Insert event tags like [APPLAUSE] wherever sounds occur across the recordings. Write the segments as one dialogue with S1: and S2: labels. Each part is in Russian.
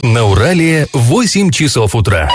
S1: На Урале 8 часов утра.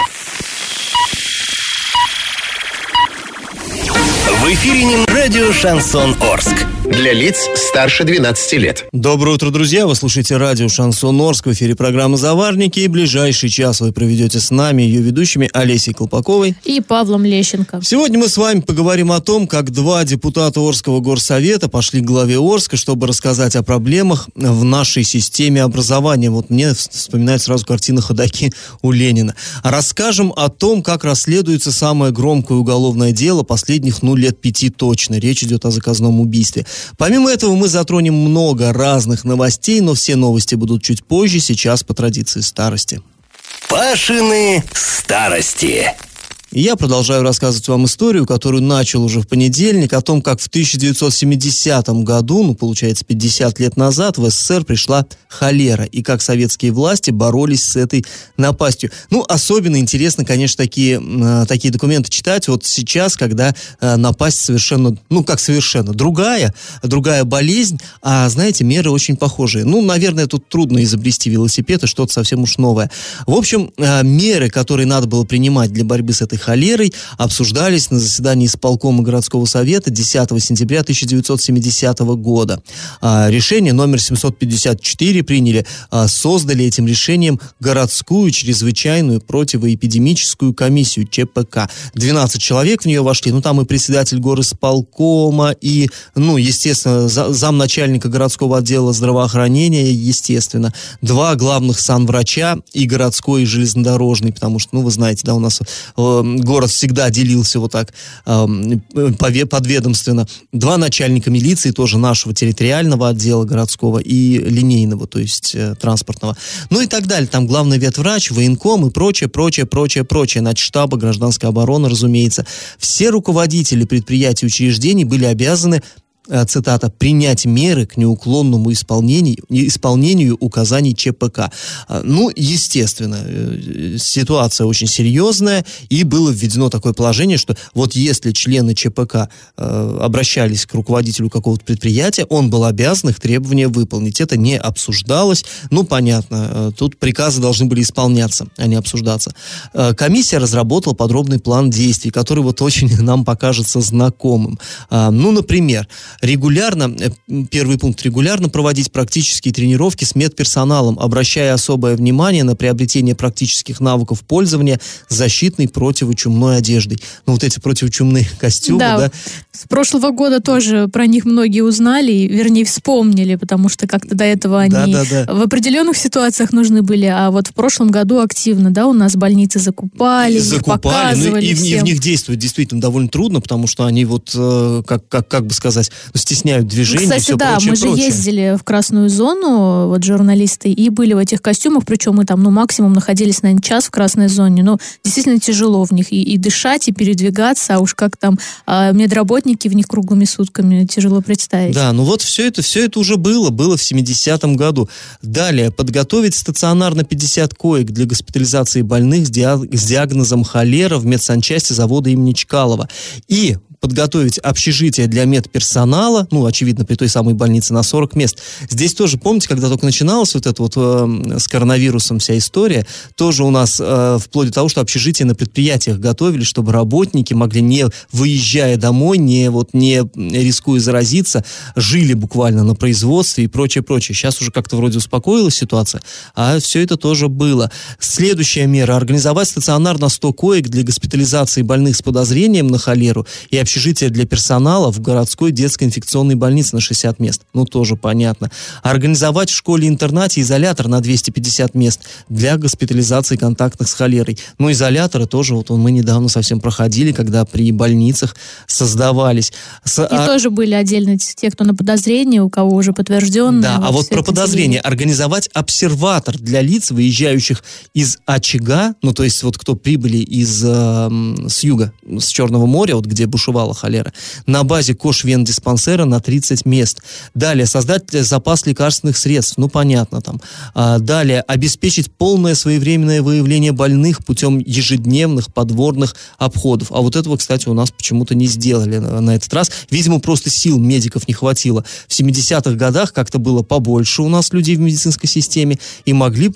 S1: В эфире радио «Шансон Орск». Для лиц старше 12 лет.
S2: Доброе утро, друзья! Вы слушаете радио «Шансон Орск». В эфире программа «Заварники». И ближайший час вы проведете с нами, ее ведущими Олесей Колпаковой
S3: и Павлом Лещенко.
S2: Сегодня мы с вами поговорим о том, как два депутата Орского горсовета пошли к главе Орска, чтобы рассказать о проблемах в нашей системе образования. Вот мне вспоминает сразу картина ходаки у Ленина. Расскажем о том, как расследуется самое громкое уголовное дело последних, ну, лет пяти точно. Речь идет о заказном убийстве. Помимо этого мы затронем много разных новостей, но все новости будут чуть позже, сейчас по традиции старости.
S1: Пашины старости.
S2: И я продолжаю рассказывать вам историю, которую начал уже в понедельник, о том, как в 1970 году, ну, получается, 50 лет назад, в СССР пришла холера, и как советские власти боролись с этой напастью. Ну, особенно интересно, конечно, такие, э, такие документы читать вот сейчас, когда э, напасть совершенно, ну, как совершенно, другая, другая болезнь, а, знаете, меры очень похожие. Ну, наверное, тут трудно изобрести велосипед и что-то совсем уж новое. В общем, э, меры, которые надо было принимать для борьбы с этой холерой обсуждались на заседании исполкома городского совета 10 сентября 1970 года. А, решение номер 754 приняли, а, создали этим решением городскую чрезвычайную противоэпидемическую комиссию ЧПК. 12 человек в нее вошли, ну там и председатель горосполкома, и, ну, естественно, замначальника городского отдела здравоохранения, естественно, два главных санврача и городской, и железнодорожный, потому что, ну, вы знаете, да, у нас э, город всегда делился вот так подведомственно. Два начальника милиции, тоже нашего территориального отдела городского и линейного, то есть э, транспортного. Ну и так далее. Там главный ветврач, военком и прочее, прочее, прочее, прочее. Значит, штаба гражданской обороны, разумеется. Все руководители предприятий и учреждений были обязаны цитата, принять меры к неуклонному исполнению, исполнению указаний ЧПК. А, ну, естественно, э, ситуация очень серьезная, и было введено такое положение, что вот если члены ЧПК э, обращались к руководителю какого-то предприятия, он был обязан их требования выполнить. Это не обсуждалось. Ну, понятно, э, тут приказы должны были исполняться, а не обсуждаться. Э, комиссия разработала подробный план действий, который вот очень [LAUGHS] нам покажется знакомым. Э, ну, например, регулярно, э, первый пункт, регулярно проводить практические тренировки с медперсоналом, обращая особое внимание на приобретение практических навыков пользования защитной противочумной одеждой. Ну, вот эти противочумные [LAUGHS] костюмы, да. да.
S3: С прошлого года тоже про них многие узнали, вернее, вспомнили, потому что как-то до этого они да, да, да. в определенных ситуациях нужны были, а вот в прошлом году активно, да, у нас больницы закупали,
S2: закупали,
S3: показывали
S2: ну, и, и в них действовать действительно довольно трудно, потому что они вот, э, как, как, как бы сказать, стесняют движение
S3: Кстати,
S2: все
S3: да,
S2: прочее,
S3: мы же
S2: прочее.
S3: ездили в красную зону, вот журналисты, и были в этих костюмах, причем мы там, ну, максимум находились, наверное, час в красной зоне, но действительно тяжело в них и, и дышать, и передвигаться, а уж как там а, медработники в них круглыми сутками, тяжело представить.
S2: Да, ну вот все это, все это уже было, было в 70-м году. Далее, подготовить стационарно 50 коек для госпитализации больных с, диагнозом холера в медсанчасти завода имени Чкалова. И подготовить общежитие для медперсонала, ну, очевидно, при той самой больнице на 40 мест. Здесь тоже, помните, когда только начиналась вот эта вот э, с коронавирусом вся история, тоже у нас э, вплоть до того, что общежитие на предприятиях готовили, чтобы работники могли, не выезжая домой, не, вот, не рискуя заразиться, жили буквально на производстве и прочее, прочее. Сейчас уже как-то вроде успокоилась ситуация, а все это тоже было. Следующая мера – организовать стационарно 100 коек для госпитализации больных с подозрением на холеру и общежитие общежитие для персонала в городской детской инфекционной больнице на 60 мест. Ну, тоже понятно. Организовать в школе-интернате изолятор на 250 мест для госпитализации контактных с холерой. Ну, изоляторы тоже, вот мы недавно совсем проходили, когда при больницах создавались.
S3: С, И а... тоже были отдельно те, кто на подозрении, у кого уже подтвержденное.
S2: Да, вот а вот про подозрение. Организовать обсерватор для лиц, выезжающих из очага, ну, то есть вот кто прибыли из, э, с юга, с Черного моря, вот где бушевал вызывала холера. На базе Кош-Вен-диспансера на 30 мест. Далее, создать запас лекарственных средств, ну, понятно там. А, далее, обеспечить полное своевременное выявление больных путем ежедневных подворных обходов. А вот этого, кстати, у нас почему-то не сделали на, этот раз. Видимо, просто сил медиков не хватило. В 70-х годах как-то было побольше у нас людей в медицинской системе и могли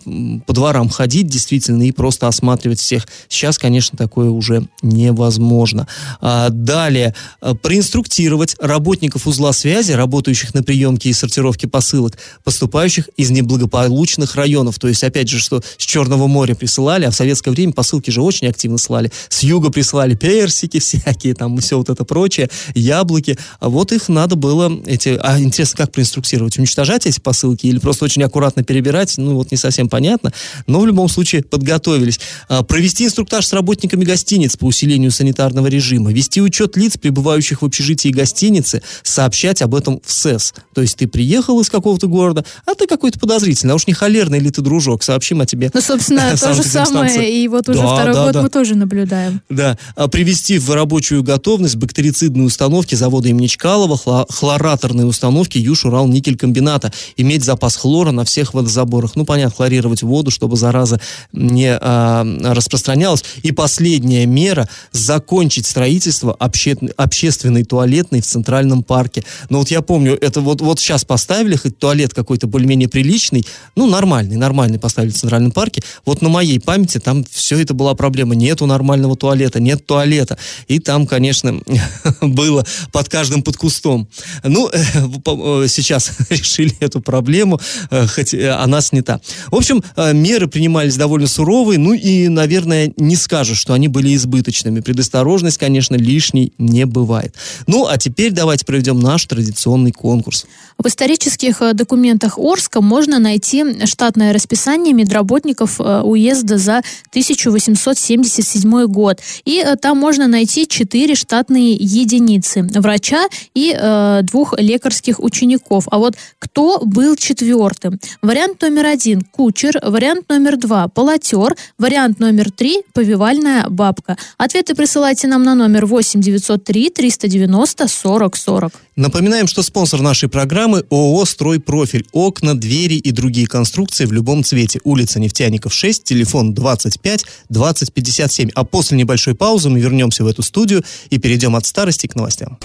S2: по дворам ходить действительно и просто осматривать всех. Сейчас, конечно, такое уже невозможно. А, далее, а, проинструктировать работников узла связи, работающих на приемке и сортировке посылок, поступающих из неблагополучных районов. То есть, опять же, что с Черного моря присылали, а в советское время посылки же очень активно слали. С юга присылали персики [LAUGHS] всякие, там все вот это прочее, яблоки. А вот их надо было, эти, а интересно, как проинструктировать? Уничтожать эти посылки или просто очень аккуратно перебирать? Ну, вот не совсем понятно. Но в любом случае подготовились. А, провести инструктаж с работниками гостиниц по усилению санитарного режима. Вести учет лиц, пребывающих в общежитии гостиницы, сообщать об этом в СЭС. То есть ты приехал из какого-то города, а ты какой-то подозрительный, а уж не холерный или ты дружок, сообщим о тебе.
S3: Ну, собственно, [LAUGHS] то же самое, и вот уже да, второй да, год да. мы тоже наблюдаем.
S2: Да. А привести в рабочую готовность бактерицидные установки завода имени Чкалова, хлораторные установки Юж-Урал-Никель-комбината, иметь запас хлора на всех водозаборах. Ну, понятно, хлорировать воду, чтобы зараза не а, распространялась. И последняя мера – закончить строительство обще, общественной туалетной в Центральном парке. Но вот я помню, это вот, вот сейчас поставили, хоть туалет какой-то более-менее приличный, ну, нормальный, нормальный поставили в Центральном парке. Вот на моей памяти там все это была проблема. Нету нормального туалета, нет туалета. И там, конечно, [LAUGHS] было под каждым под кустом. Ну, э, э, сейчас [LAUGHS] решили эту проблему, э, хоть она снята. В общем, меры принимались довольно суровые, ну и, наверное, не скажешь, что они были избыточными. Предосторожность, конечно, лишней не бывает. Ну, а теперь давайте проведем наш традиционный конкурс.
S3: В исторических документах Орска можно найти штатное расписание медработников уезда за 1877 год. И там можно найти четыре штатные единицы врача и э, двух лекарских учеников. А вот кто был четвертым? Вариант номер один – кучер, вариант номер два – полотер, вариант номер три – повивальная бабка. Ответы присылайте нам на номер 8 903 390 40 40.
S2: Напоминаем, что спонсор нашей программы ООО «Стройпрофиль». Окна, двери и другие конструкции в любом цвете. Улица Нефтяников, 6, телефон 25 20 57. А после небольшой паузы мы вернемся в эту студию и перейдем от старости к новостям.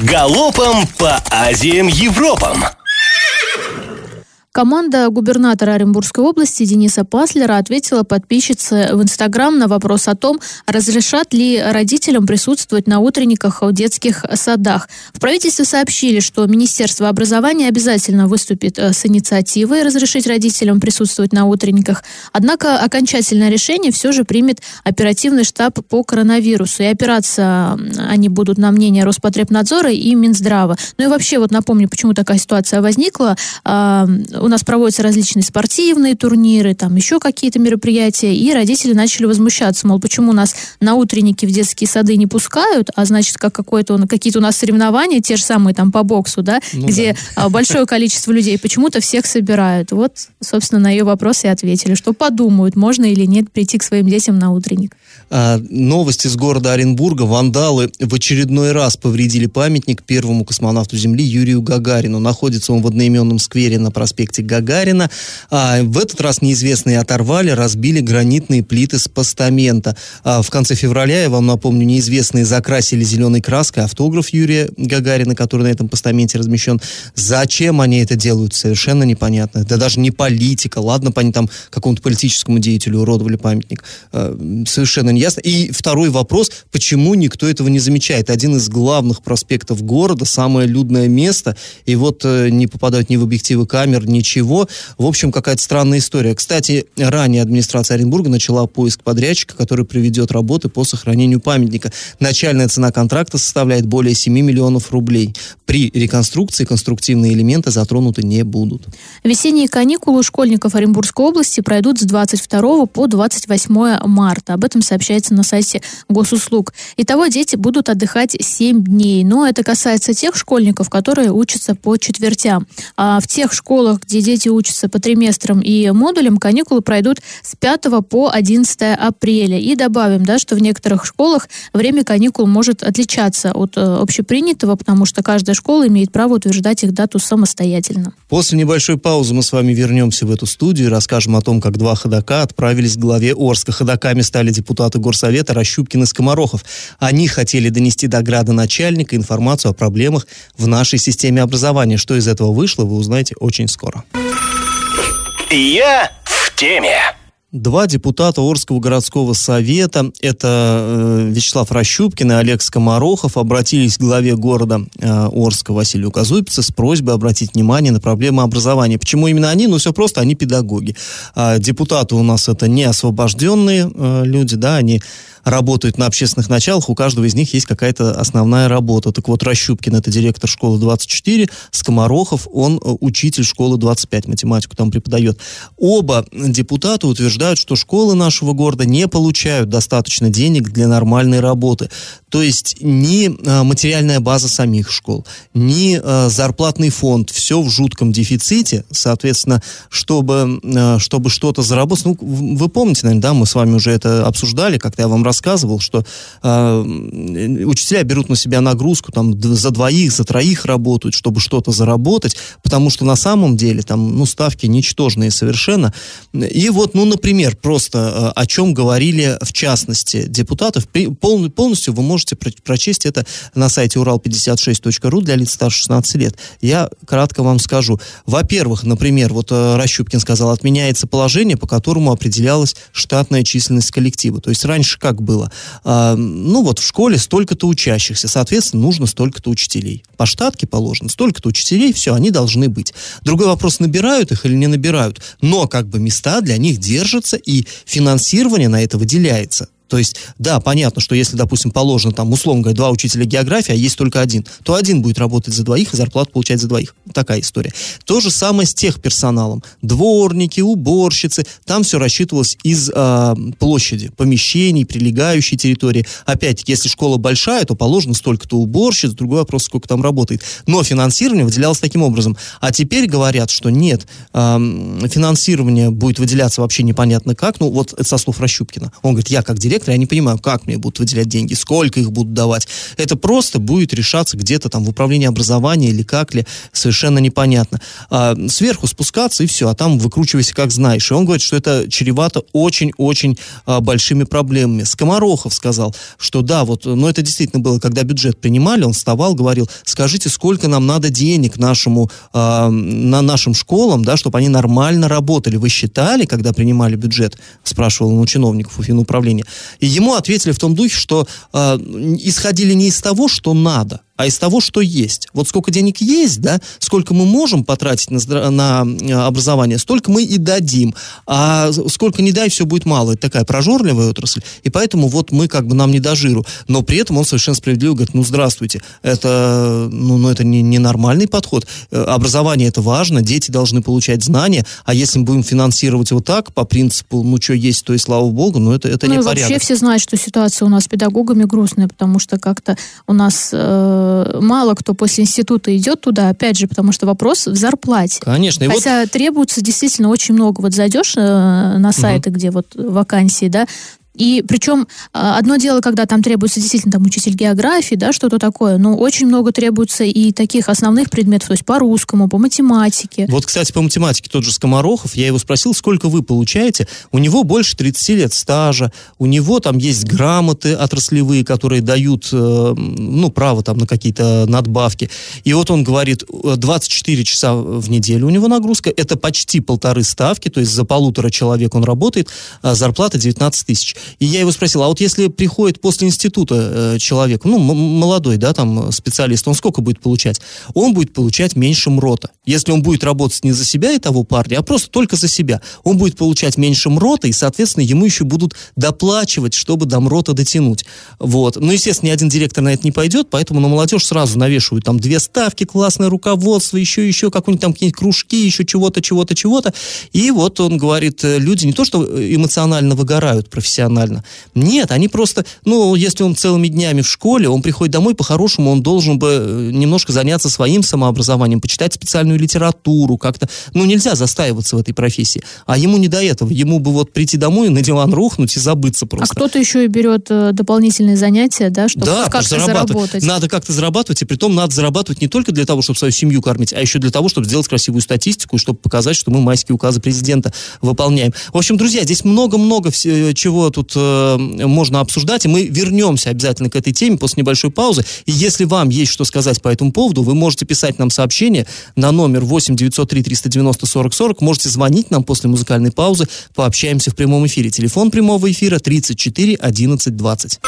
S1: Галопом по Азиям Европам!
S3: Команда губернатора Оренбургской области Дениса Паслера ответила подписчице в Инстаграм на вопрос о том, разрешат ли родителям присутствовать на утренниках в детских садах. В правительстве сообщили, что Министерство образования обязательно выступит э, с инициативой разрешить родителям присутствовать на утренниках. Однако окончательное решение все же примет оперативный штаб по коронавирусу. И опираться они будут на мнение Роспотребнадзора и Минздрава. Ну и вообще, вот напомню, почему такая ситуация возникла нас проводятся различные спортивные турниры, там еще какие-то мероприятия, и родители начали возмущаться, мол, почему нас на утренники в детские сады не пускают, а значит, как какое-то, какие-то у нас соревнования, те же самые там по боксу, да, ну, где да. большое количество людей, почему-то всех собирают. Вот, собственно, на ее вопрос и ответили, что подумают, можно или нет прийти к своим детям на утренник.
S2: А, новости из города Оренбурга. Вандалы в очередной раз повредили памятник первому космонавту Земли Юрию Гагарину. Находится он в одноименном сквере на проспекте Гагарина. А в этот раз неизвестные оторвали, разбили гранитные плиты с постамента. А в конце февраля, я вам напомню, неизвестные закрасили зеленой краской автограф Юрия Гагарина, который на этом постаменте размещен. Зачем они это делают, совершенно непонятно. Это даже не политика. Ладно, они там какому-то политическому деятелю уродовали памятник. А, совершенно неясно. И второй вопрос, почему никто этого не замечает? Один из главных проспектов города, самое людное место, и вот э, не попадают ни в объективы камер, ни ничего. В общем, какая-то странная история. Кстати, ранее администрация Оренбурга начала поиск подрядчика, который проведет работы по сохранению памятника. Начальная цена контракта составляет более 7 миллионов рублей. При реконструкции конструктивные элементы затронуты не будут.
S3: Весенние каникулы школьников Оренбургской области пройдут с 22 по 28 марта. Об этом сообщается на сайте госуслуг. Итого дети будут отдыхать 7 дней. Но это касается тех школьников, которые учатся по четвертям. А в тех школах, где дети учатся по триместрам и модулям, каникулы пройдут с 5 по 11 апреля. И добавим, да, что в некоторых школах время каникул может отличаться от э, общепринятого, потому что каждая школа имеет право утверждать их дату самостоятельно.
S2: После небольшой паузы мы с вами вернемся в эту студию и расскажем о том, как два ходока отправились к главе Орска. Ходоками стали депутаты Горсовета Рощупкин и Скоморохов. Они хотели донести до градоначальника информацию о проблемах в нашей системе образования. Что из этого вышло, вы узнаете очень скоро.
S1: Я в теме.
S2: Два депутата Орского городского совета, это э, Вячеслав Рощупкин и Олег Скоморохов, обратились к главе города э, Орска Василию Казупице с просьбой обратить внимание на проблемы образования. Почему именно они? Ну, все просто, они педагоги. А депутаты у нас это не освобожденные э, люди, да, они работают на общественных началах, у каждого из них есть какая-то основная работа. Так вот, Рощупкин это директор школы 24, Скоморохов, он э, учитель школы 25, математику там преподает. Оба депутата утверждают, что школы нашего города не получают достаточно денег для нормальной работы. То есть ни э, материальная база самих школ, ни э, зарплатный фонд, все в жутком дефиците. Соответственно, чтобы, чтобы что-то заработать, ну, вы помните, наверное, да, мы с вами уже это обсуждали, как-то я вам рассказывал, что э, учителя берут на себя нагрузку, там, за двоих, за троих работают, чтобы что-то заработать, потому что на самом деле там, ну, ставки ничтожные совершенно. И вот, ну, например, просто э, о чем говорили в частности депутатов, полностью вы можете про, прочесть это на сайте урал56.ру для лиц старше 16 лет. Я кратко вам скажу. Во-первых, например, вот э, Рощупкин сказал, отменяется положение, по которому определялась штатная численность коллектива. То есть раньше как было. А, ну вот в школе столько-то учащихся, соответственно, нужно столько-то учителей. По штатке положено столько-то учителей, все, они должны быть. Другой вопрос, набирают их или не набирают. Но как бы места для них держатся, и финансирование на это выделяется. То есть, да, понятно, что если, допустим, положено там, условно говоря, два учителя географии, а есть только один, то один будет работать за двоих и зарплату получать за двоих. Такая история. То же самое с техперсоналом. Дворники, уборщицы, там все рассчитывалось из э, площади, помещений, прилегающей территории. Опять-таки, если школа большая, то положено столько-то уборщиц, другой вопрос, сколько там работает. Но финансирование выделялось таким образом. А теперь говорят, что нет, э, финансирование будет выделяться вообще непонятно как. Ну, вот со слов Рощупкина. Он говорит, я как директор директора, я не понимаю, как мне будут выделять деньги, сколько их будут давать. Это просто будет решаться где-то там в управлении образования или как ли, совершенно непонятно. А, сверху спускаться и все, а там выкручивайся как знаешь. И он говорит, что это чревато очень-очень а, большими проблемами. Скоморохов сказал, что да, вот, но это действительно было, когда бюджет принимали, он вставал, говорил, скажите, сколько нам надо денег нашему, а, на нашим школам, да, чтобы они нормально работали. Вы считали, когда принимали бюджет? Спрашивал он у чиновников у финуправления. И ему ответили в том духе, что э, исходили не из того, что надо, а из того, что есть. Вот сколько денег есть, да, сколько мы можем потратить на, на э, образование, столько мы и дадим. А сколько не дай, все будет мало. Это такая прожорливая отрасль. И поэтому вот мы как бы нам не до жиру. Но при этом он совершенно справедливо говорит, ну здравствуйте, это, ну, ну, это не, не нормальный подход. Э, образование это важно, дети должны получать знания, а если мы будем финансировать вот так, по принципу, ну что есть, то и слава богу, ну это, это
S3: ну,
S2: не порядок.
S3: вообще все знают, что ситуация у нас с педагогами грустная, потому что как-то у нас Э, мало кто после института идет туда, опять же, потому что вопрос в зарплате.
S2: Конечно.
S3: И Хотя вот... требуется действительно очень много. Вот зайдешь э, на сайты, угу. где вот вакансии, да, и причем а, одно дело, когда там требуется действительно там учитель географии, да, что-то такое, но очень много требуется и таких основных предметов, то есть по русскому, по математике.
S2: Вот, кстати, по математике тот же Скоморохов, я его спросил, сколько вы получаете. У него больше 30 лет стажа, у него там есть грамоты отраслевые, которые дают, э, ну, право там на какие-то надбавки. И вот он говорит, 24 часа в неделю у него нагрузка, это почти полторы ставки, то есть за полутора человек он работает, а зарплата 19 тысяч. И я его спросил, а вот если приходит после института э, человек, ну, молодой, да, там, специалист, он сколько будет получать? Он будет получать меньше МРОТа. Если он будет работать не за себя и того парня, а просто только за себя, он будет получать меньше МРОТа, и, соответственно, ему еще будут доплачивать, чтобы до МРОТа дотянуть. Вот. Ну, естественно, ни один директор на это не пойдет, поэтому на молодежь сразу навешивают там две ставки, классное руководство, еще, еще какой-нибудь там какие-нибудь кружки, еще чего-то, чего-то, чего-то. И вот он говорит, э, люди не то, что эмоционально выгорают профессионально, профессионально. Нет, они просто, ну, если он целыми днями в школе, он приходит домой, по-хорошему он должен бы э, немножко заняться своим самообразованием, почитать специальную литературу, как-то, ну, нельзя застаиваться в этой профессии. А ему не до этого, ему бы вот прийти домой, на диван рухнуть и забыться
S3: А
S2: просто.
S3: кто-то еще и берет э, дополнительные занятия, да, чтобы
S2: Да,
S3: как-то
S2: зарабатывать.
S3: заработать.
S2: Надо как-то зарабатывать, и при том надо зарабатывать не только для того, чтобы свою семью кормить, а еще для того, чтобы сделать красивую статистику, и чтобы показать, что мы майские указы президента выполняем. В общем, друзья, здесь много-много вс- чего тут э, можно обсуждать, и мы вернемся обязательно к этой теме после небольшой паузы. И если вам есть что сказать по этому поводу, вы можете писать нам сообщение на номер 8 903 390 40 40, можете звонить нам после музыкальной паузы, пообщаемся в прямом эфире. Телефон прямого эфира 34 11 20.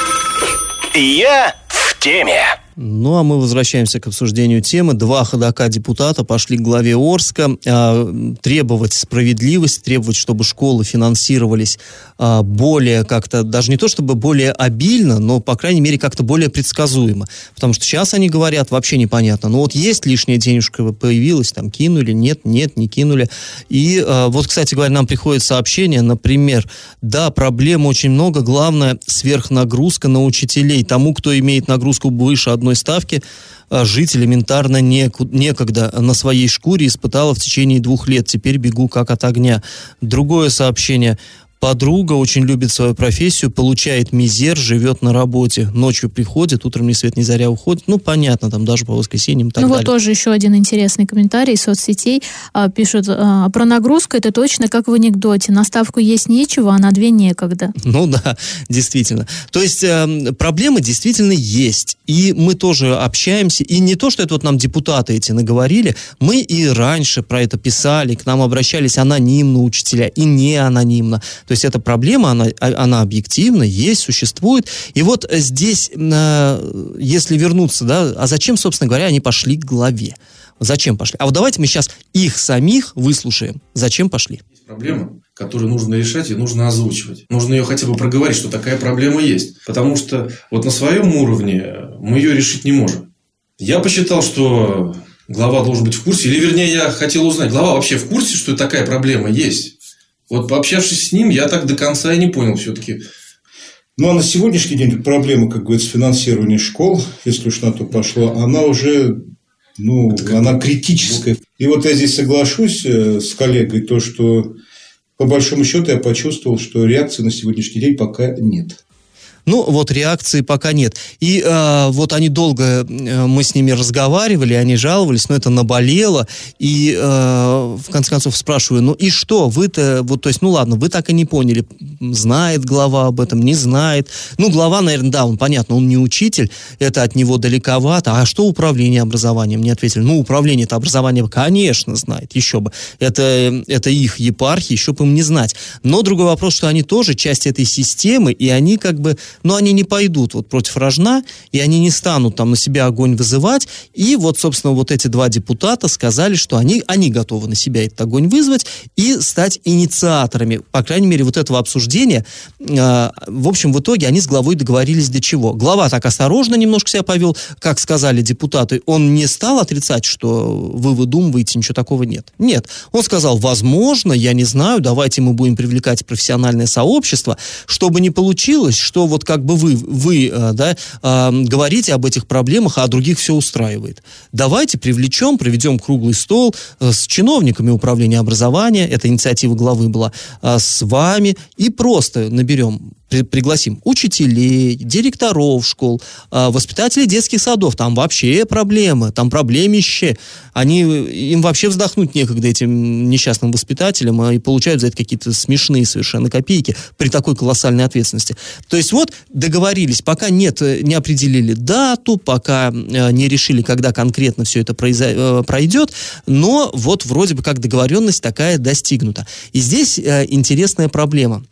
S1: Я в теме.
S2: Ну, а мы возвращаемся к обсуждению темы. Два ходока депутата пошли к главе Орска а, требовать справедливости, требовать, чтобы школы финансировались а, более как-то, даже не то чтобы более обильно, но, по крайней мере, как-то более предсказуемо. Потому что сейчас они говорят, вообще непонятно. Ну, вот есть лишняя денежка появилась, там, кинули, нет, нет, не кинули. И а, вот, кстати говоря, нам приходит сообщение, например, да, проблем очень много, главное, сверхнагрузка на учителей. Тому, кто имеет нагрузку выше одной ставки, а, жить элементарно некогда. На своей шкуре испытала в течение двух лет. Теперь бегу как от огня. Другое сообщение. Подруга очень любит свою профессию, получает мизер, живет на работе. Ночью приходит, утром ни свет ни заря уходит. Ну, понятно, там даже по воскресеньям и так
S3: ну вот
S2: далее.
S3: тоже еще один интересный комментарий из соцсетей. А, пишут, а, про нагрузку это точно как в анекдоте. На ставку есть нечего, а на две некогда. [LAUGHS]
S2: Ну да, действительно. То есть э, проблемы действительно есть. И мы тоже общаемся. И не то, что это вот нам депутаты эти наговорили. Мы и раньше про это писали, к нам обращались анонимно учителя и не анонимно. То есть эта проблема, она, а- она объективна, есть, существует. И вот здесь, э, если вернуться, да, а зачем, собственно говоря, они пошли к главе? Зачем пошли? А вот давайте мы сейчас их самих выслушаем. Зачем пошли?
S4: Есть проблема, которую нужно решать и нужно озвучивать. Нужно ее хотя бы проговорить, что такая проблема есть. Потому что вот на своем уровне мы ее решить не можем. Я посчитал, что глава должен быть в курсе. Или, вернее, я хотел узнать, глава вообще в курсе, что такая проблема есть? Вот пообщавшись с ним, я так до конца и не понял все-таки.
S5: Ну, а на сегодняшний день проблема, как говорится, финансирования школ, если уж на то пошло, она уже, ну, она критическая. И вот я здесь соглашусь э, с коллегой, то, что по большому счету я почувствовал, что реакции на сегодняшний день пока нет.
S2: Ну, вот реакции пока нет. И э, вот они долго, э, мы с ними разговаривали, они жаловались, но это наболело. И э, в конце концов спрашиваю, ну и что, вы-то, вот, то есть, ну ладно, вы так и не поняли, знает глава об этом, не знает. Ну, глава, наверное, да, он, понятно, он не учитель, это от него далековато. А что управление образованием? Не ответили. Ну, управление-то образованием, конечно, знает, еще бы. Это, это их епархия, еще бы им не знать. Но другой вопрос, что они тоже часть этой системы, и они как бы, ну, они не пойдут вот против рожна, и они не станут там на себя огонь вызывать. И вот, собственно, вот эти два депутата сказали, что они, они готовы на себя этот огонь вызвать и стать инициаторами, по крайней мере, вот этого обсуждения. Э, в общем, в итоге они с главой договорились до чего. Глава так осторожно немножко себя повел, как сказали депутаты. Он не стал отрицать, что вы выдумываете, ничего такого нет. Нет. Он сказал, возможно, я не знаю, давайте мы будем привлекать профессиональное сообщество, чтобы не получилось, что вот как бы вы, вы э, да, говорите об этих проблемах, а других все устраивает. Давайте привлечем, проведем круглый стол э, с чиновниками управления образования, это инициатива главы была, э, с вами, и просто наберем при- пригласим учителей, директоров школ, а, воспитателей детских садов. Там вообще проблемы, там проблемище. Они, им вообще вздохнуть некогда этим несчастным воспитателям, а и получают за это какие-то смешные совершенно копейки при такой колоссальной ответственности. То есть вот договорились, пока нет, э, не определили дату, пока э, не решили, когда конкретно все это произо- э, пройдет, но вот вроде бы как договоренность такая достигнута. И здесь интересная проблема.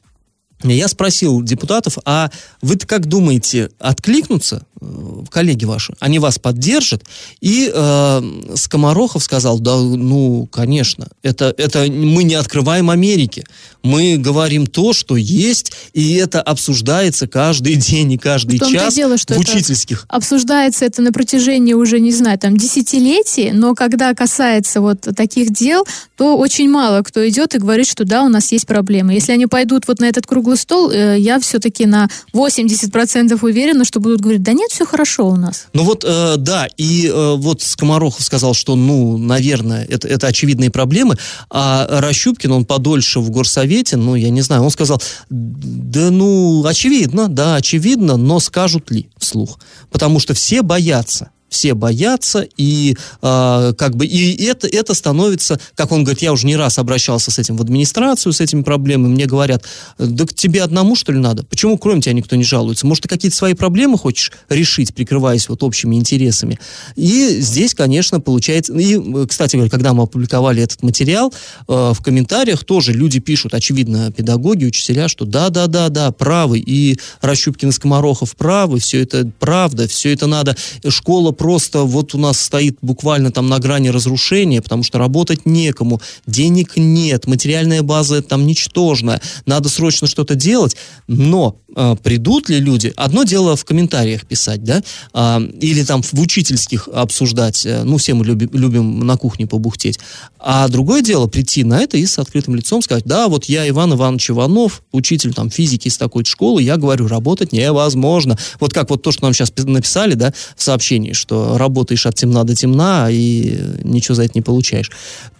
S2: Я спросил депутатов, а вы как думаете, откликнутся э, коллеги ваши? Они вас поддержат? И э, Скоморохов сказал, да, ну, конечно, это, это мы не открываем Америки. Мы говорим то, что есть, и это обсуждается каждый [LAUGHS] день и каждый
S3: В
S2: час
S3: дело, что
S2: в
S3: это
S2: учительских.
S3: Обсуждается это на протяжении уже, не знаю, там, десятилетий, но когда касается вот таких дел, то очень мало кто идет и говорит, что да, у нас есть проблемы. Если они пойдут вот на этот круглый круглый стол, э, я все-таки на 80% уверена, что будут говорить, да нет, все хорошо у нас.
S2: Ну вот, э, да, и э, вот Скоморохов сказал, что, ну, наверное, это, это очевидные проблемы, а Рощупкин, он подольше в горсовете, ну, я не знаю, он сказал, да, ну, очевидно, да, очевидно, но скажут ли вслух? Потому что все боятся все боятся, и э, как бы и это, это становится, как он говорит, я уже не раз обращался с этим в администрацию, с этими проблемами, мне говорят, да к тебе одному, что ли, надо? Почему кроме тебя никто не жалуется? Может, ты какие-то свои проблемы хочешь решить, прикрываясь вот общими интересами? И здесь, конечно, получается... И, кстати говоря, когда мы опубликовали этот материал, э, в комментариях тоже люди пишут, очевидно, педагоги, учителя, что да-да-да-да, правы, и Рощупкин и Скоморохов правы, все это правда, все это надо, школа просто вот у нас стоит буквально там на грани разрушения, потому что работать некому, денег нет, материальная база там ничтожная, надо срочно что-то делать, но э, придут ли люди, одно дело в комментариях писать, да, э, или там в учительских обсуждать, э, ну, все мы любим, любим на кухне побухтеть, а другое дело прийти на это и с открытым лицом сказать, да, вот я Иван Иванович Иванов, учитель там физики из такой школы, я говорю, работать невозможно. Вот как вот то, что нам сейчас написали, да, в сообщении, что что работаешь от темна до темна, и ничего за это не получаешь.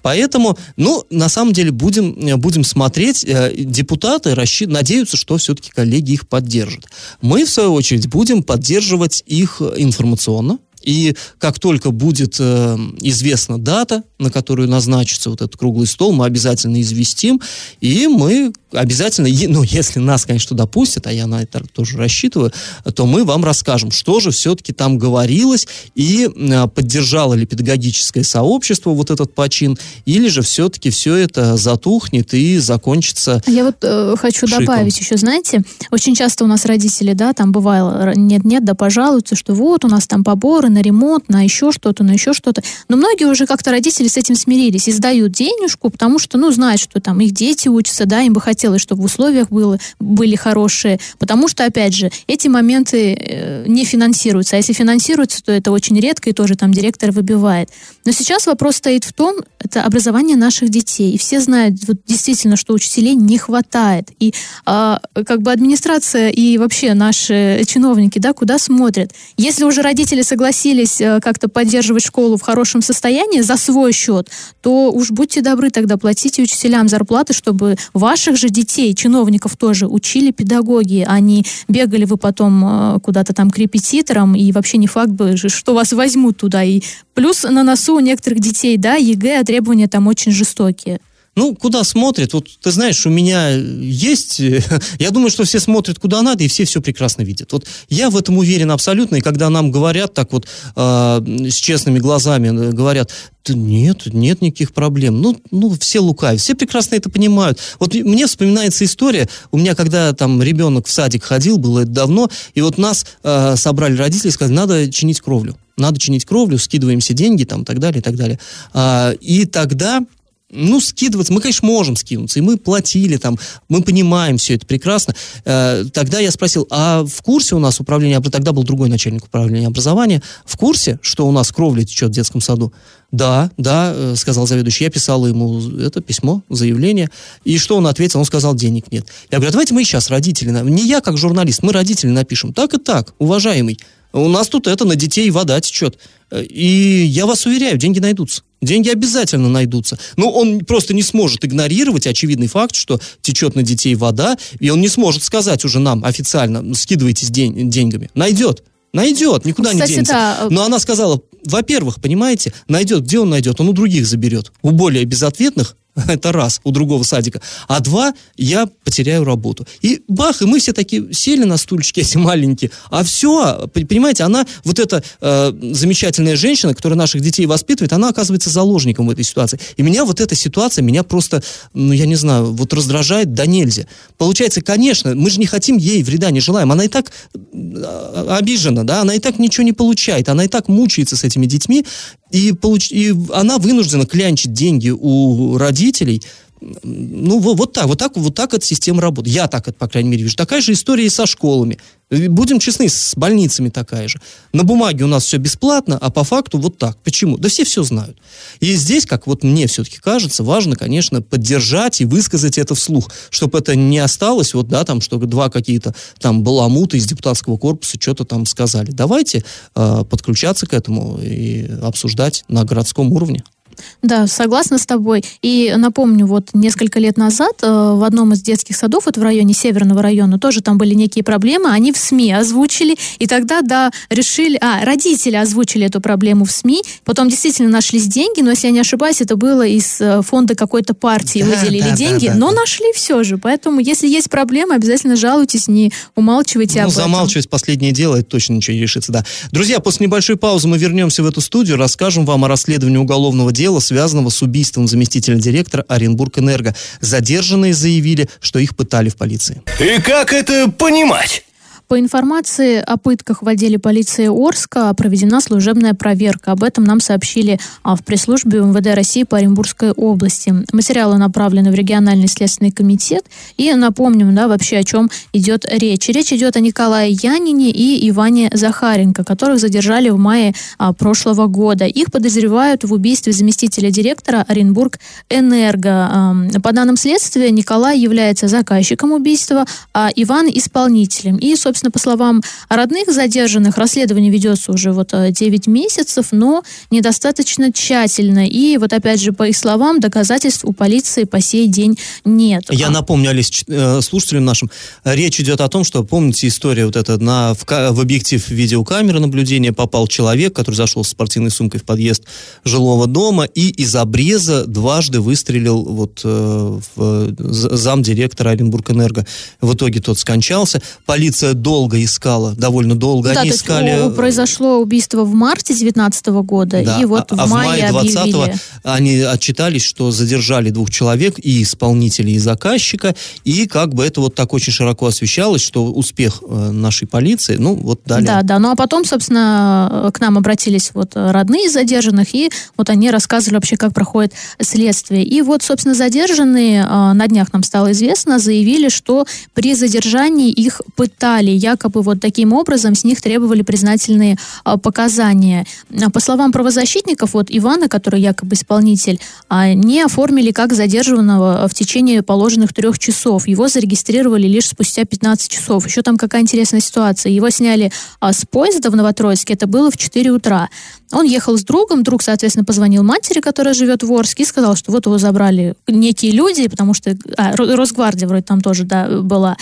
S2: Поэтому, ну, на самом деле, будем, будем смотреть. Э, депутаты рассчит... надеются, что все-таки коллеги их поддержат. Мы, в свою очередь, будем поддерживать их информационно, и как только будет э, известна дата, на которую назначится вот этот круглый стол, мы обязательно известим, и мы обязательно, ну, если нас, конечно, допустят, а я на это тоже рассчитываю, то мы вам расскажем, что же все-таки там говорилось, и э, поддержало ли педагогическое сообщество вот этот почин, или же все-таки все это затухнет и закончится
S3: Я вот э, хочу шиком. добавить еще, знаете, очень часто у нас родители, да, там бывало, нет-нет, да пожалуются, что вот у нас там поборы на ремонт, на еще что-то, на еще что-то. Но многие уже как-то родители с этим смирились и сдают денежку, потому что, ну, знают, что там их дети учатся, да, им бы хотелось, чтобы в условиях было, были хорошие, потому что, опять же, эти моменты э, не финансируются, а если финансируются, то это очень редко, и тоже там директор выбивает. Но сейчас вопрос стоит в том, это образование наших детей, и все знают вот, действительно, что учителей не хватает, и э, как бы администрация и вообще наши чиновники, да, куда смотрят? Если уже родители согласились э, как-то поддерживать школу в хорошем состоянии за свой счет, то уж будьте добры тогда платите учителям зарплаты, чтобы ваших же детей, чиновников тоже учили педагоги, а не бегали вы потом э, куда-то там к репетиторам, и вообще не факт бы, что вас возьмут туда. И плюс на носу у некоторых детей, да, ЕГЭ, а требования там очень жестокие.
S2: Ну, куда смотрят? Вот ты знаешь, у меня есть... [LAUGHS] Я думаю, что все смотрят куда надо, и все все прекрасно видят. Вот я в этом уверен абсолютно, и когда нам говорят так вот э, с честными глазами, э, говорят, нет, нет никаких проблем. Ну, ну, все лукавят, все прекрасно это понимают. Вот мне вспоминается история, у меня когда там ребенок в садик ходил, было это давно, и вот нас э, собрали родители и сказали, надо чинить кровлю. Надо чинить кровлю, скидываемся деньги, там, и так далее, и так далее. А, и тогда ну, скидываться, мы, конечно, можем скинуться, и мы платили там, мы понимаем все это прекрасно. Э, тогда я спросил, а в курсе у нас управление, тогда был другой начальник управления образования, в курсе, что у нас кровля течет в детском саду? Да, да, э, сказал заведующий, я писал ему это письмо, заявление, и что он ответил? Он сказал, денег нет. Я говорю, «А давайте мы сейчас родители, не я как журналист, мы родители напишем, так и так, уважаемый, у нас тут это на детей вода течет. И я вас уверяю, деньги найдутся. Деньги обязательно найдутся. Но он просто не сможет игнорировать очевидный факт, что течет на детей вода, и он не сможет сказать уже нам официально, скидывайтесь день, деньгами. Найдет. Найдет, никуда Кстати, не денется. Да. Но она сказала, во-первых, понимаете, найдет, где он найдет? Он у других заберет. У более безответных [LAUGHS] это раз, у другого садика. А два, я потеряю работу. И бах, и мы все такие сели на стульчики [LAUGHS] эти маленькие. А все, понимаете, она, вот эта э, замечательная женщина, которая наших детей воспитывает, она оказывается заложником в этой ситуации. И меня вот эта ситуация, меня просто, ну, я не знаю, вот раздражает до нельзя. Получается, конечно, мы же не хотим ей вреда, не желаем. Она и так э, обижена, да, она и так ничего не получает, она и так мучается с этими детьми, и, получ... и она вынуждена клянчить деньги у родителей, ну, вот, так, вот так, вот так эта система работает. Я так это, по крайней мере, вижу. Такая же история и со школами. Будем честны, с больницами такая же. На бумаге у нас все бесплатно, а по факту вот так. Почему? Да все все знают. И здесь, как вот мне все-таки кажется, важно, конечно, поддержать и высказать это вслух, чтобы это не осталось, вот, да, там, что два какие-то там баламуты из депутатского корпуса что-то там сказали. Давайте э, подключаться к этому и обсуждать на городском уровне.
S3: Да, согласна с тобой. И напомню, вот несколько лет назад э, в одном из детских садов, вот в районе Северного района, тоже там были некие проблемы, они в СМИ озвучили, и тогда, да, решили, а, родители озвучили эту проблему в СМИ, потом действительно нашлись деньги, но, если я не ошибаюсь, это было из э, фонда какой-то партии, да, выделили да, деньги, да, да, но да. нашли все же. Поэтому, если есть проблемы, обязательно жалуйтесь, не умалчивайте
S2: ну,
S3: об этом.
S2: замалчивать последнее дело, это точно ничего не решится, да. Друзья, после небольшой паузы мы вернемся в эту студию, расскажем вам о расследовании уголовного дела дела, связанного с убийством заместителя директора Оренбург-Энерго. Задержанные заявили, что их пытали в полиции.
S1: И как это понимать?
S3: По информации о пытках в отделе полиции Орска проведена служебная проверка. Об этом нам сообщили а, в пресс-службе МВД России по Оренбургской области. Материалы направлены в региональный следственный комитет. И напомним, да, вообще о чем идет речь. Речь идет о Николае Янине и Иване Захаренко, которых задержали в мае а, прошлого года. Их подозревают в убийстве заместителя директора Оренбург Энерго. По данным следствия, Николай является заказчиком убийства, а Иван исполнителем. И, собственно, Собственно, по словам родных задержанных, расследование ведется уже вот 9 э, месяцев, но недостаточно тщательно. И вот опять же, по их словам, доказательств у полиции по сей день нет.
S2: Я напомню, Алис, э, слушателям нашим, речь идет о том, что, помните, история вот эта, на, в, в объектив видеокамеры наблюдения попал человек, который зашел с спортивной сумкой в подъезд жилого дома и из обреза дважды выстрелил вот э, в зам директора Оренбург-Энерго. В итоге тот скончался. Полиция долго искала, довольно долго.
S3: Да, Они искали... произошло убийство в марте 2019 года, да, и вот а, в, мае а в мае 20
S2: они отчитались, что задержали двух человек, и исполнителя, и заказчика, и как бы это вот так очень широко освещалось, что успех э, нашей полиции, ну, вот далее.
S3: Да, да, ну а потом, собственно, к нам обратились вот родные задержанных, и вот они рассказывали вообще, как проходит следствие. И вот, собственно, задержанные, э, на днях нам стало известно, заявили, что при задержании их пытали якобы вот таким образом с них требовали признательные а, показания. А, по словам правозащитников, вот Ивана, который якобы исполнитель, а, не оформили как задержанного в течение положенных трех часов. Его зарегистрировали лишь спустя 15 часов. Еще там какая интересная ситуация. Его сняли с поезда в Новотроицке, это было в 4 утра. Он ехал с другом, друг, соответственно, позвонил матери, которая живет в Орске, и сказал, что вот его забрали некие люди, потому что а, Росгвардия вроде там тоже да, была.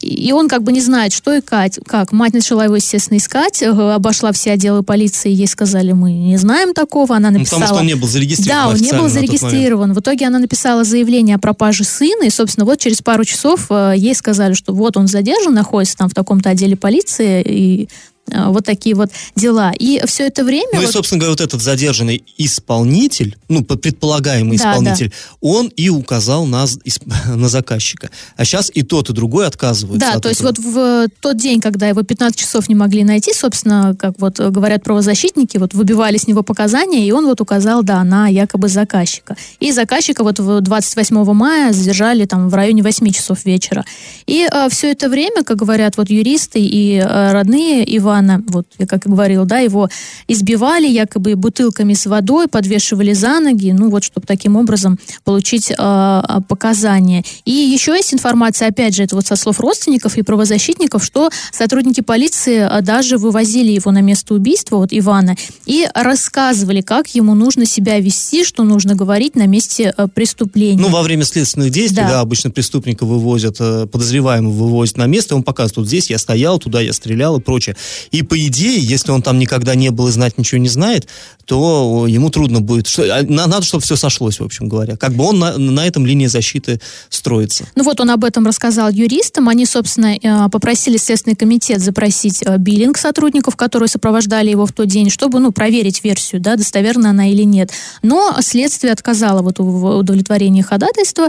S3: И он как бы не знает, что искать. Как? Мать начала его, естественно, искать, э, обошла все отделы полиции, ей сказали, мы не знаем такого. Она написала...
S2: Ну, потому что он не был зарегистрирован
S3: Да, он не был зарегистрирован. В итоге она написала заявление о пропаже сына, и, собственно, вот через пару часов э, ей сказали, что вот он задержан, находится там в таком-то отделе полиции, и вот такие вот дела. И все это время...
S2: Ну
S3: вот...
S2: и, собственно говоря, вот этот задержанный исполнитель, ну, предполагаемый да, исполнитель, да. он и указал на, [LAUGHS] на заказчика. А сейчас и тот, и другой отказываются
S3: Да,
S2: от
S3: то
S2: этого.
S3: есть вот в тот день, когда его 15 часов не могли найти, собственно, как вот говорят правозащитники, вот выбивали с него показания, и он вот указал, да, на якобы заказчика. И заказчика вот 28 мая задержали там в районе 8 часов вечера. И а, все это время, как говорят вот юристы и а, родные Ивана Ивана, вот я как и говорил, да, его избивали якобы бутылками с водой, подвешивали за ноги, ну вот, чтобы таким образом получить э, показания. И еще есть информация, опять же, это вот со слов родственников и правозащитников, что сотрудники полиции даже вывозили его на место убийства, вот Ивана, и рассказывали, как ему нужно себя вести, что нужно говорить на месте преступления.
S2: Ну, во время следственных действий, да, да обычно преступника вывозят, э, подозреваемого вывозят на место, он показывает, тут здесь я стоял, туда я стрелял и прочее. И по идее, если он там никогда не был и знать ничего не знает, то ему трудно будет. А, надо, чтобы все сошлось, в общем говоря. Как бы он на, на этом линии защиты строится.
S3: Ну вот он об этом рассказал юристам. Они, собственно, э, попросили Следственный комитет запросить э, биллинг сотрудников, которые сопровождали его в тот день, чтобы ну, проверить версию, да, достоверна она или нет. Но следствие отказало вот в удовлетворении ходатайства.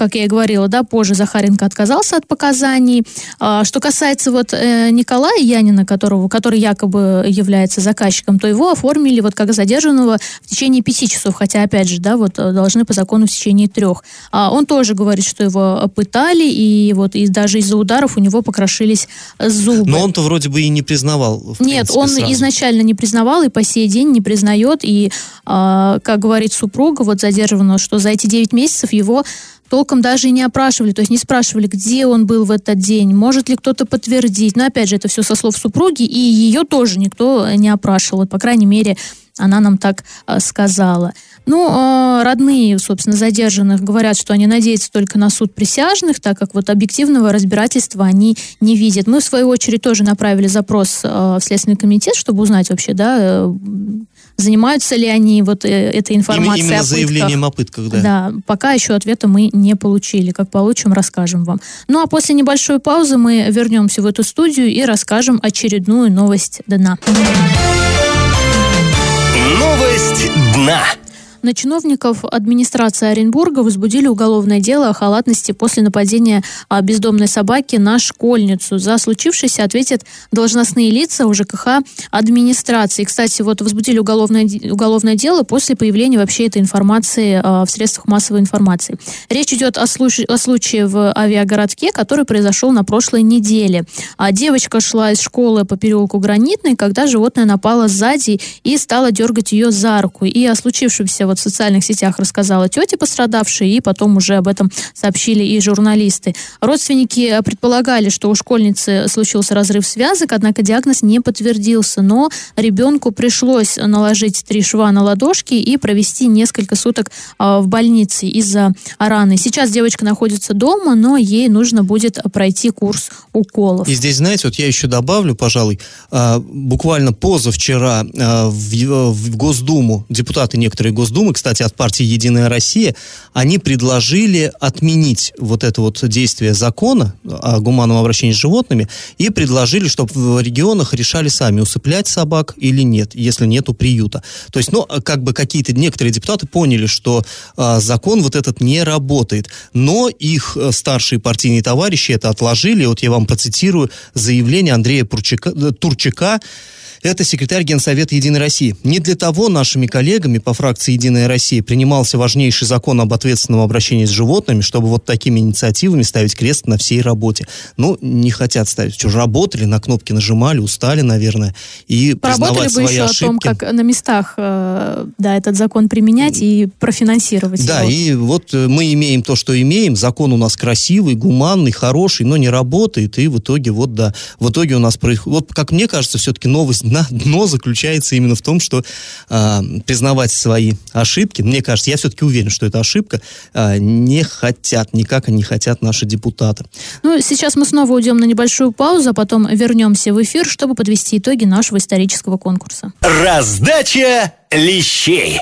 S3: Как я и говорила, да, позже Захаренко отказался от показаний. А, что касается вот э, Николая Янина, которого, который якобы является заказчиком, то его оформили вот как задержанного в течение пяти часов, хотя, опять же, да, вот э, должны по закону в течение трех. А он тоже говорит, что его пытали, и вот и даже из-за ударов у него покрошились зубы.
S2: Но он-то вроде бы и не признавал.
S3: Нет,
S2: принципе,
S3: он
S2: сразу.
S3: изначально не признавал и по сей день не признает. И, а, как говорит супруга вот задержанного, что за эти 9 месяцев его толком даже и не опрашивали, то есть не спрашивали, где он был в этот день, может ли кто-то подтвердить. Но опять же, это все со слов супруги, и ее тоже никто не опрашивал. По крайней мере, она нам так а, сказала. Ну, а, родные, собственно, задержанных говорят, что они надеются только на суд присяжных, так как вот объективного разбирательства они не видят. Мы, в свою очередь, тоже направили запрос в Следственный комитет, чтобы узнать вообще, да, э, занимаются ли они вот э, этой информацией
S2: Именно
S3: о пытках.
S2: заявлением о пытках, да.
S3: Да, пока еще ответа мы не получили. Как получим, расскажем вам. Ну а после небольшой паузы мы вернемся в эту студию и расскажем очередную новость дна.
S1: Новость дна.
S3: На чиновников администрации Оренбурга возбудили уголовное дело о халатности после нападения бездомной собаки на школьницу. За случившееся ответят должностные лица УЖКХ администрации. Кстати, вот возбудили уголовное, уголовное дело после появления вообще этой информации а, в средствах массовой информации. Речь идет о, случае, о случае в авиагородке, который произошел на прошлой неделе. А девочка шла из школы по переулку Гранитной, когда животное напало сзади и стало дергать ее за руку. И о случившемся вот в социальных сетях рассказала тете пострадавшей, и потом уже об этом сообщили и журналисты. Родственники предполагали, что у школьницы случился разрыв связок, однако диагноз не подтвердился, но ребенку пришлось наложить три шва на ладошки и провести несколько суток а, в больнице из-за раны. Сейчас девочка находится дома, но ей нужно будет пройти курс уколов.
S2: И здесь, знаете, вот я еще добавлю, пожалуй, а, буквально позавчера а, в Госдуму, депутаты некоторые Госдумы, кстати, от партии «Единая Россия», они предложили отменить вот это вот действие закона о гуманном обращении с животными и предложили, чтобы в регионах решали сами, усыплять собак или нет, если нету приюта. То есть, ну, как бы какие-то некоторые депутаты поняли, что а, закон вот этот не работает, но их э, старшие партийные товарищи это отложили. Вот я вам процитирую заявление Андрея Пурчака, э, Турчака, это секретарь Генсовета Единой России. Не для того нашими коллегами по фракции Единая Россия принимался важнейший закон об ответственном обращении с животными, чтобы вот такими инициативами ставить крест на всей работе. Ну, не хотят ставить. Что, работали, на кнопки нажимали, устали, наверное, и
S3: Поработали
S2: признавать
S3: бы
S2: свои
S3: еще
S2: ошибки.
S3: о том, как на местах э, да, этот закон применять и профинансировать
S2: Да,
S3: его.
S2: и вот э, мы имеем то, что имеем. Закон у нас красивый, гуманный, хороший, но не работает. И в итоге вот, да, в итоге у нас происходит... Вот, как мне кажется, все-таки новость на дно заключается именно в том, что а, признавать свои ошибки, мне кажется, я все-таки уверен, что это ошибка, а, не хотят, никак не хотят наши депутаты.
S3: Ну, сейчас мы снова уйдем на небольшую паузу, а потом вернемся в эфир, чтобы подвести итоги нашего исторического конкурса.
S1: Раздача лещей.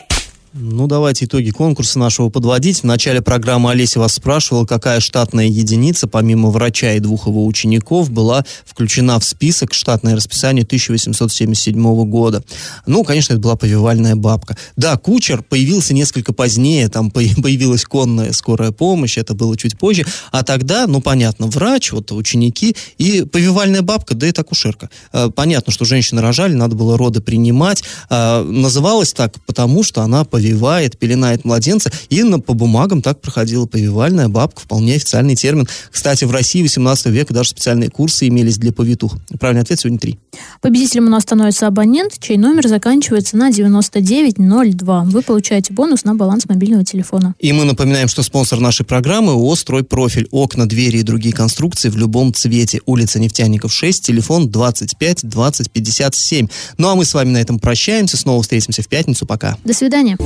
S2: Ну, давайте итоги конкурса нашего подводить. В начале программы Олеся вас спрашивала, какая штатная единица, помимо врача и двух его учеников, была включена в список штатное расписание 1877 года. Ну, конечно, это была повивальная бабка. Да, кучер появился несколько позднее, там [LAUGHS] по- появилась конная скорая помощь, это было чуть позже. А тогда, ну, понятно, врач, вот ученики и повивальная бабка, да и акушерка. Э, Понятно, что женщины рожали, надо было роды принимать. А, Называлась так, потому что она повивает, пеленает младенца. И на, по бумагам так проходила повивальная бабка, вполне официальный термин. Кстати, в России 18 века даже специальные курсы имелись для повитух. Правильный ответ сегодня три.
S3: Победителем у нас становится абонент, чей номер заканчивается на 9902. Вы получаете бонус на баланс мобильного телефона.
S2: И мы напоминаем, что спонсор нашей программы ООО «Стройпрофиль». Окна, двери и другие конструкции в любом цвете. Улица Нефтяников 6, телефон 25 20 57. Ну а мы с вами на этом прощаемся. Снова встретимся в пятницу. Пока.
S3: До свидания.